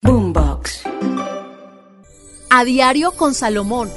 Boombox. A diario con Salomón.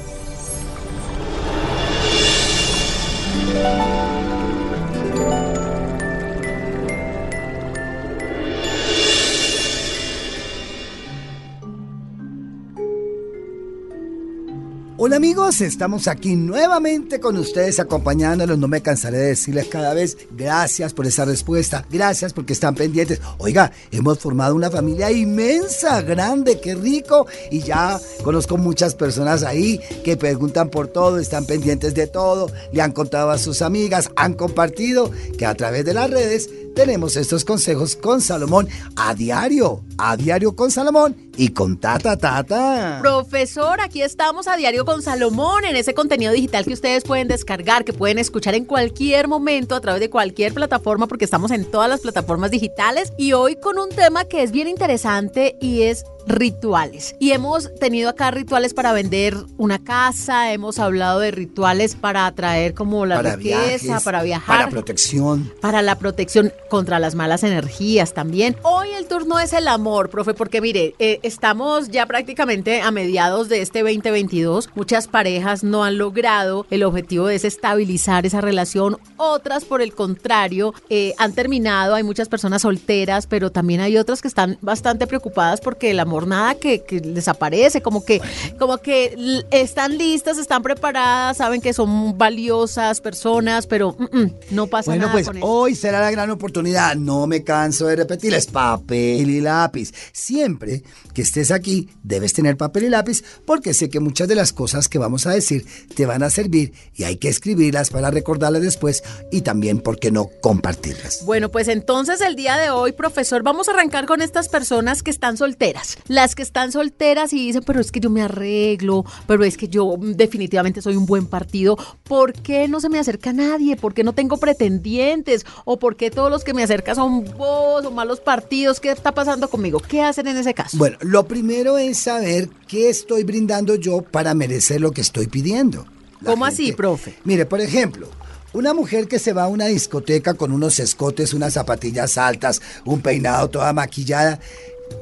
Hola amigos, estamos aquí nuevamente con ustedes acompañándolos. No me cansaré de decirles cada vez gracias por esa respuesta, gracias porque están pendientes. Oiga, hemos formado una familia inmensa, grande, qué rico. Y ya conozco muchas personas ahí que preguntan por todo, están pendientes de todo, le han contado a sus amigas, han compartido que a través de las redes tenemos estos consejos con Salomón a diario, a diario con Salomón y con Tata Tata. Profesor, aquí estamos a diario con Salomón en ese contenido digital que ustedes pueden descargar, que pueden escuchar en cualquier momento a través de cualquier plataforma, porque estamos en todas las plataformas digitales. Y hoy con un tema que es bien interesante y es rituales. Y hemos tenido acá rituales para vender una casa, hemos hablado de rituales para atraer como la Para riqueza, viajes, para viajar. Para protección. para la protección contra las malas energías también. Hoy el turno es el amor, profe, porque mire, eh, estamos ya prácticamente a mediados de este 2022. Muchas parejas no han logrado el objetivo de estabilizar esa relación. Otras, por el contrario, eh, han terminado. Hay muchas personas solteras, pero también hay otras que están bastante preocupadas porque el amor nada que, que les aparece, como que, como que están listas, están preparadas, saben que son valiosas personas, pero mm, mm, no pasa Bueno, nada pues con eso. hoy será la gran oportunidad. No me canso de repetirles papel y lápiz. Siempre que estés aquí, debes tener papel y lápiz porque sé que muchas de las cosas que vamos a decir te van a servir y hay que escribirlas para recordarlas después y también, ¿por qué no, compartirlas? Bueno, pues entonces el día de hoy, profesor, vamos a arrancar con estas personas que están solteras. Las que están solteras y dicen, pero es que yo me arreglo, pero es que yo definitivamente soy un buen partido. ¿Por qué no se me acerca nadie? ¿Por qué no tengo pretendientes? ¿O por qué todos los que me acercan son vos o malos partidos? ¿Qué está pasando conmigo? ¿Qué hacen en ese caso? Bueno, lo primero es saber qué estoy brindando yo para merecer lo que estoy pidiendo. La ¿Cómo así, profe? Mire, por ejemplo, una mujer que se va a una discoteca con unos escotes, unas zapatillas altas, un peinado toda maquillada,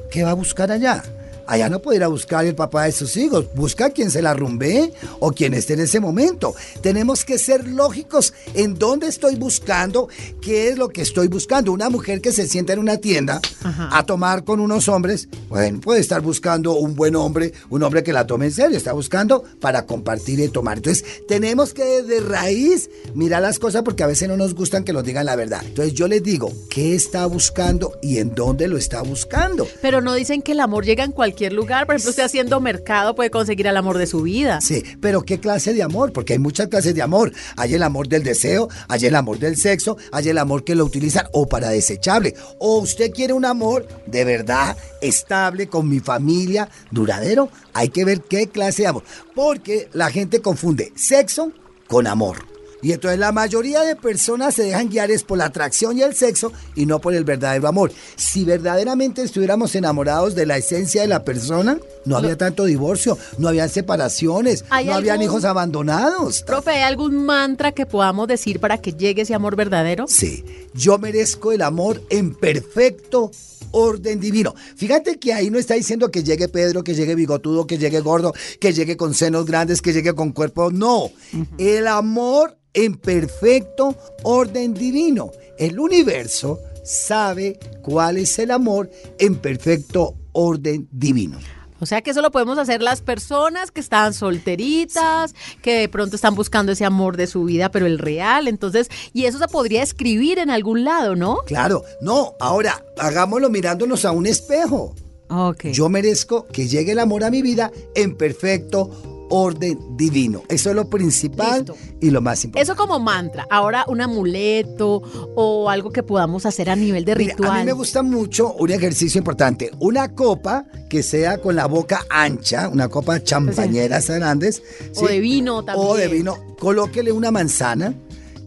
¿qué va a buscar allá? Allá no puede ir a buscar el papá de sus hijos, busca a quien se la rumbe o quien esté en ese momento. Tenemos que ser lógicos en dónde estoy buscando, qué es lo que estoy buscando. Una mujer que se sienta en una tienda a tomar con unos hombres, bueno, puede estar buscando un buen hombre, un hombre que la tome en serio, está buscando para compartir y tomar. Entonces, tenemos que de raíz mirar las cosas porque a veces no nos gustan que nos digan la verdad. Entonces, yo les digo, ¿qué está buscando y en dónde lo está buscando? Pero no dicen que el amor llega en cualquier lugar. Por ejemplo, usted haciendo mercado puede conseguir el amor de su vida. Sí, pero ¿qué clase de amor? Porque hay muchas clases de amor. Hay el amor del deseo, hay el amor del sexo, hay el amor que lo utilizan o para desechable. O usted quiere un amor de verdad, estable, con mi familia, duradero. Hay que ver qué clase de amor. Porque la gente confunde sexo con amor. Y entonces la mayoría de personas se dejan guiar es por la atracción y el sexo y no por el verdadero amor. Si verdaderamente estuviéramos enamorados de la esencia de la persona, no había tanto divorcio, no había separaciones, ¿Hay no habían algún- hijos abandonados. Profe, ¿hay algún mantra que podamos decir para que llegue ese amor verdadero? Sí, yo merezco el amor en perfecto orden divino. Fíjate que ahí no está diciendo que llegue Pedro, que llegue bigotudo, que llegue gordo, que llegue con senos grandes, que llegue con cuerpo. No, el amor en perfecto orden divino. El universo sabe cuál es el amor en perfecto orden divino. O sea que eso lo podemos hacer las personas que están solteritas, que de pronto están buscando ese amor de su vida, pero el real. Entonces, y eso se podría escribir en algún lado, ¿no? Claro, no, ahora hagámoslo mirándonos a un espejo. Ok. Yo merezco que llegue el amor a mi vida en perfecto orden divino. Eso es lo principal Listo. y lo más importante. Eso como mantra. Ahora un amuleto o algo que podamos hacer a nivel de Mira, ritual. a mí me gusta mucho un ejercicio importante. Una copa que sea con la boca ancha, una copa champañera esas grandes. O de vino también. O de vino. Colóquele una manzana.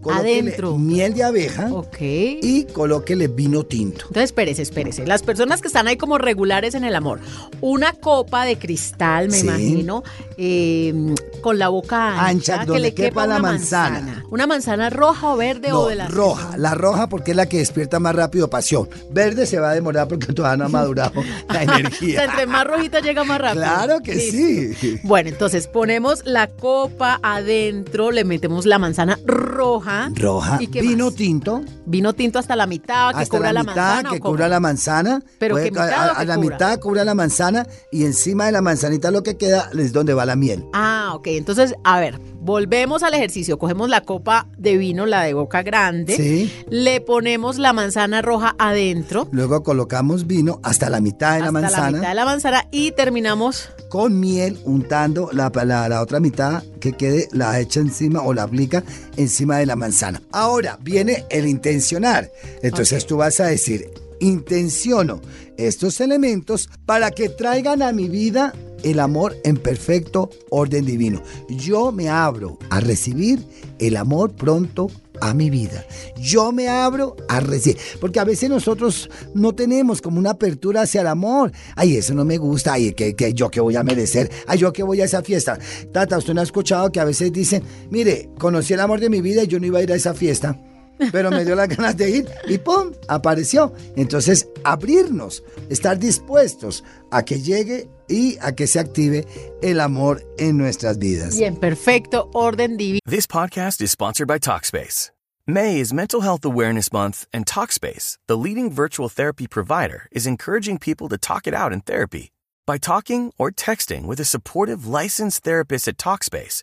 Colóquele Adentro. Miel de abeja. Ok. Y colóquele vino tinto. Entonces, espérese, espérese. Las personas que están ahí como regulares en el amor. Una copa de cristal, me Sí. imagino, eh, con la boca ancha, Ancha, donde quepa la una manzana. Una manzana roja o verde No, o de la roja. La roja porque es la que despierta más rápido pasión. Verde se va a demorar porque todavía no ha madurado la O sea, energía. entre más rojita llega más rápido. Claro que Listo. sí. Bueno, entonces ponemos la copa adentro, le metemos la manzana roja. Roja. ¿Y qué Vino más? tinto. Vino tinto hasta la mitad, que hasta cubra la la, manzana. que cubra la manzana. ¿Pero Puede- qué mitad a, que la cubra? mitad cubra la manzana y encima de la manzanita lo que queda es donde va la miel. Ah, ok. Entonces, a ver, volvemos al ejercicio. Cogemos la copa de vino, la de boca grande. Sí. Le ponemos la manzana roja adentro. Luego colocamos vino hasta la mitad de la manzana la mitad de la manzana y terminamos. con miel untando la, la- la otra mitad que quede la echa encima o la aplica encima de la manzana. Ahora viene el intencionar. Entonces tú vas a decir, intenciono estos elementos para que traigan a mi vida el amor en perfecto orden divino. Yo me abro a recibir el amor pronto a mi vida. Yo me abro a recibir. Porque a veces nosotros no tenemos como una apertura hacia el amor. Ay, eso no me gusta. Ay, que, que yo que voy a merecer. Ay, yo que voy a esa fiesta. Tata, usted no ha escuchado que a veces dicen, mire, conocí el amor de mi vida y yo no iba a ir a esa fiesta. Pero me dio las ganas de ir y ¡pum! apareció. Entonces, abrirnos, estar dispuestos a que llegue y a que se active el amor en nuestras vidas. y en perfecto orden divino. This podcast is sponsored by Talkspace. May is Mental Health Awareness Month, and Talkspace, the leading virtual therapy provider, is encouraging people to talk it out in therapy. By talking or texting with a supportive licensed therapist at Talkspace,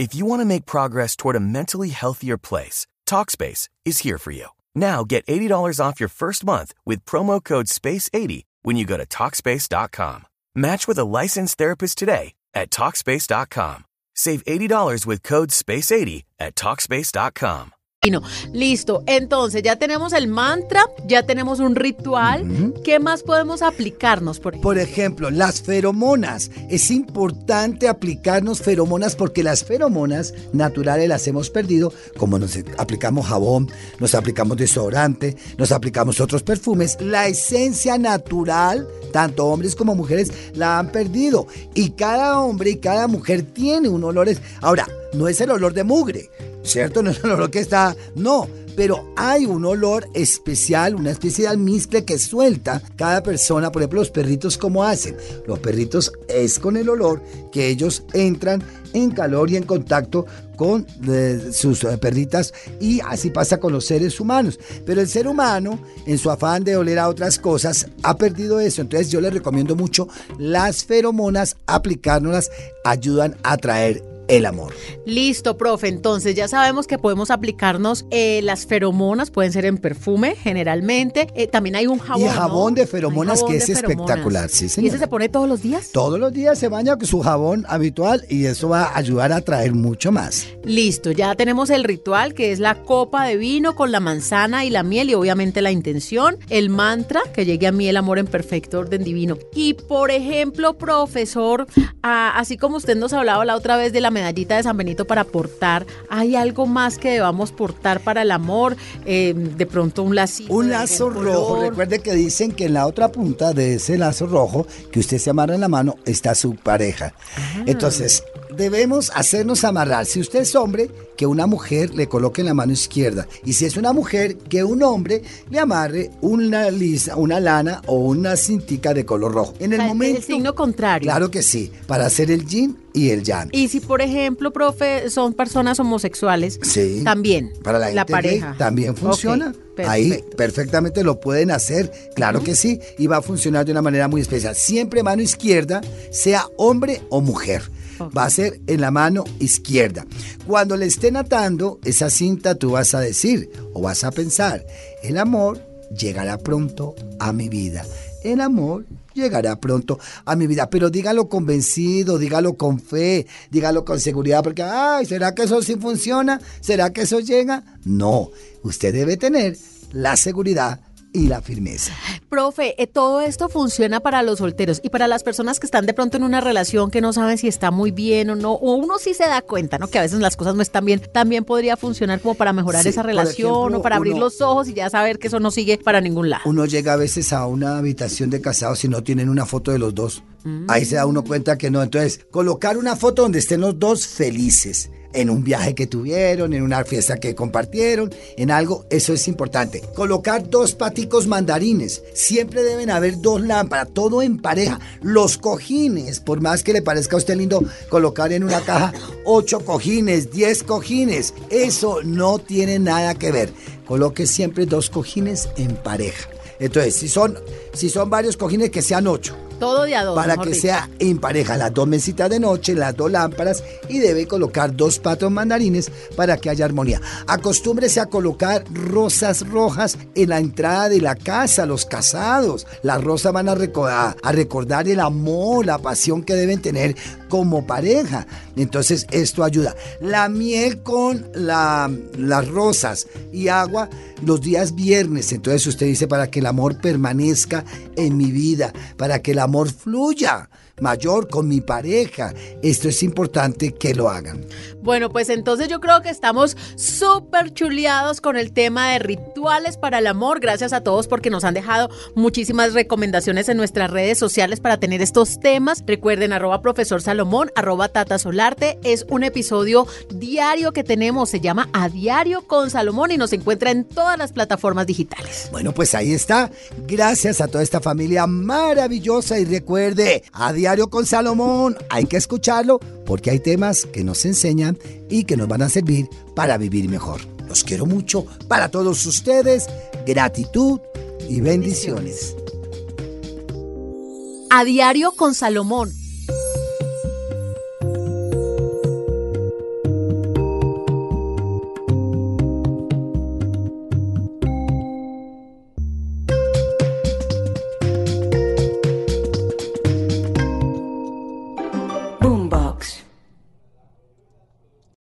If you want to make progress toward a mentally healthier place, Talkspace is here for you. Now get $80 off your first month with promo code SPACE80 when you go to Talkspace.com. Match with a licensed therapist today at Talkspace.com. Save $80 with code SPACE80 at Talkspace.com. Listo. Entonces, ya tenemos el mantra, ya tenemos un ritual. ¿Qué más podemos aplicarnos? Por ejemplo? Por ejemplo, las feromonas. Es importante aplicarnos feromonas porque las feromonas naturales las hemos perdido, como nos aplicamos jabón, nos aplicamos desodorante, nos aplicamos otros perfumes. La esencia natural, tanto hombres como mujeres, la han perdido. Y cada hombre y cada mujer tiene un olor. Ahora, no es el olor de mugre, ¿cierto? No es el olor que está. No. Pero hay un olor especial, una especie de almizcle que suelta cada persona. Por ejemplo, los perritos, ¿cómo hacen? Los perritos es con el olor que ellos entran en calor y en contacto con eh, sus eh, perritas y así pasa con los seres humanos. Pero el ser humano, en su afán de oler a otras cosas, ha perdido eso. Entonces yo les recomiendo mucho las feromonas, aplicárnoslas, ayudan a traer el amor. Listo, profe. Entonces ya sabemos que podemos aplicarnos eh, las feromonas, pueden ser en perfume generalmente. Eh, también hay un jabón. Y jabón ¿no? de feromonas jabón que es espectacular, sí, ¿Y señora. ese se pone todos los días? Todos los días se baña con su jabón habitual y eso va a ayudar a traer mucho más. Listo, ya tenemos el ritual que es la copa de vino con la manzana y la miel y obviamente la intención, el mantra que llegue a mí el amor en perfecto orden divino. Y por ejemplo, profesor, ah, así como usted nos hablaba la otra vez de la medallita de San Benito para portar, ¿hay algo más que debamos portar para el amor? Eh, de pronto un lacito. Un lazo rojo. color. Recuerde que dicen que en la otra punta de ese lazo rojo que usted se amarra en la mano está su pareja. Entonces, debemos hacernos amarrar. Si usted es hombre, que una mujer le coloque en la mano izquierda. Y si es una mujer, que un hombre le amarre una lisa, una lana o una cintica de color rojo. En el O sea, momento. el signo contrario. Claro que sí, para hacer el yin y el yang. Y si, por ejemplo, profe, son personas homosexuales, Sí. también Para la, pareja también funciona. Ok, Ahí perfectamente lo pueden hacer, claro que sí, y va a funcionar de una manera muy especial. Siempre mano izquierda, sea hombre o mujer. Va a ser en la mano izquierda. Cuando le estén atando esa cinta, tú vas a decir o vas a pensar, el amor llegará pronto a mi vida. El amor llegará pronto a mi vida. Pero dígalo convencido, dígalo con fe, dígalo con seguridad, porque, ay, ¿será que eso sí funciona? ¿Será que eso llega? No, usted debe tener la seguridad y la firmeza. Profe, eh, todo esto funciona para los solteros y para las personas que están de pronto en una relación que no saben si está muy bien o no, o uno sí se da cuenta, ¿no? Que a veces las cosas no están bien, también podría funcionar como para mejorar Sí, esa relación ejemplo, o para abrir uno- los ojos y ya saber que eso no sigue para ningún lado. Uno llega a veces a una habitación de casados y no tienen una foto de los dos. Ahí se da uno cuenta que no. Entonces, colocar una foto donde estén los dos felices. En un viaje que tuvieron, en una fiesta que compartieron, en algo, eso es importante. Colocar dos paticos mandarines. Siempre deben haber dos lámparas, todo en pareja. Los cojines, por más que le parezca a usted lindo colocar en una caja ocho cojines, diez cojines, eso no tiene nada que ver. Coloque siempre dos cojines en pareja. Entonces, si son, si son varios cojines, que sean ocho. Todo de a dos. Para que dicho. sea en pareja, las dos mesitas de noche, las dos lámparas y debe colocar dos patos mandarines para que haya armonía. Acostúmbrese a colocar rosas rojas en la entrada de la casa, los casados. Las rosas van a, reco- a- a recordar el amor, la pasión que deben tener como pareja. Entonces esto ayuda. La miel con la- las rosas y agua los días viernes. Entonces usted dice para que el amor permanezca en mi vida, para que el amor fluya mayor con mi pareja. Esto es importante que lo hagan. Bueno, pues entonces yo creo que estamos súper chuleados con el tema de rituales para el amor. Gracias a todos porque nos han dejado muchísimas recomendaciones en nuestras redes sociales para tener estos temas. Recuerden, arroba profesor Salomón, arroba Tata Solarte. Es un episodio diario que tenemos. Se llama A Diario con Salomón y nos encuentra en todas las plataformas digitales. Bueno, pues ahí está. Gracias a toda esta familia maravillosa y recuerde, a diario con Salomón hay que escucharlo porque hay temas que nos enseñan y que nos van a servir para vivir mejor. Los quiero mucho. Para todos ustedes, gratitud y bendiciones. A Diario con Salomón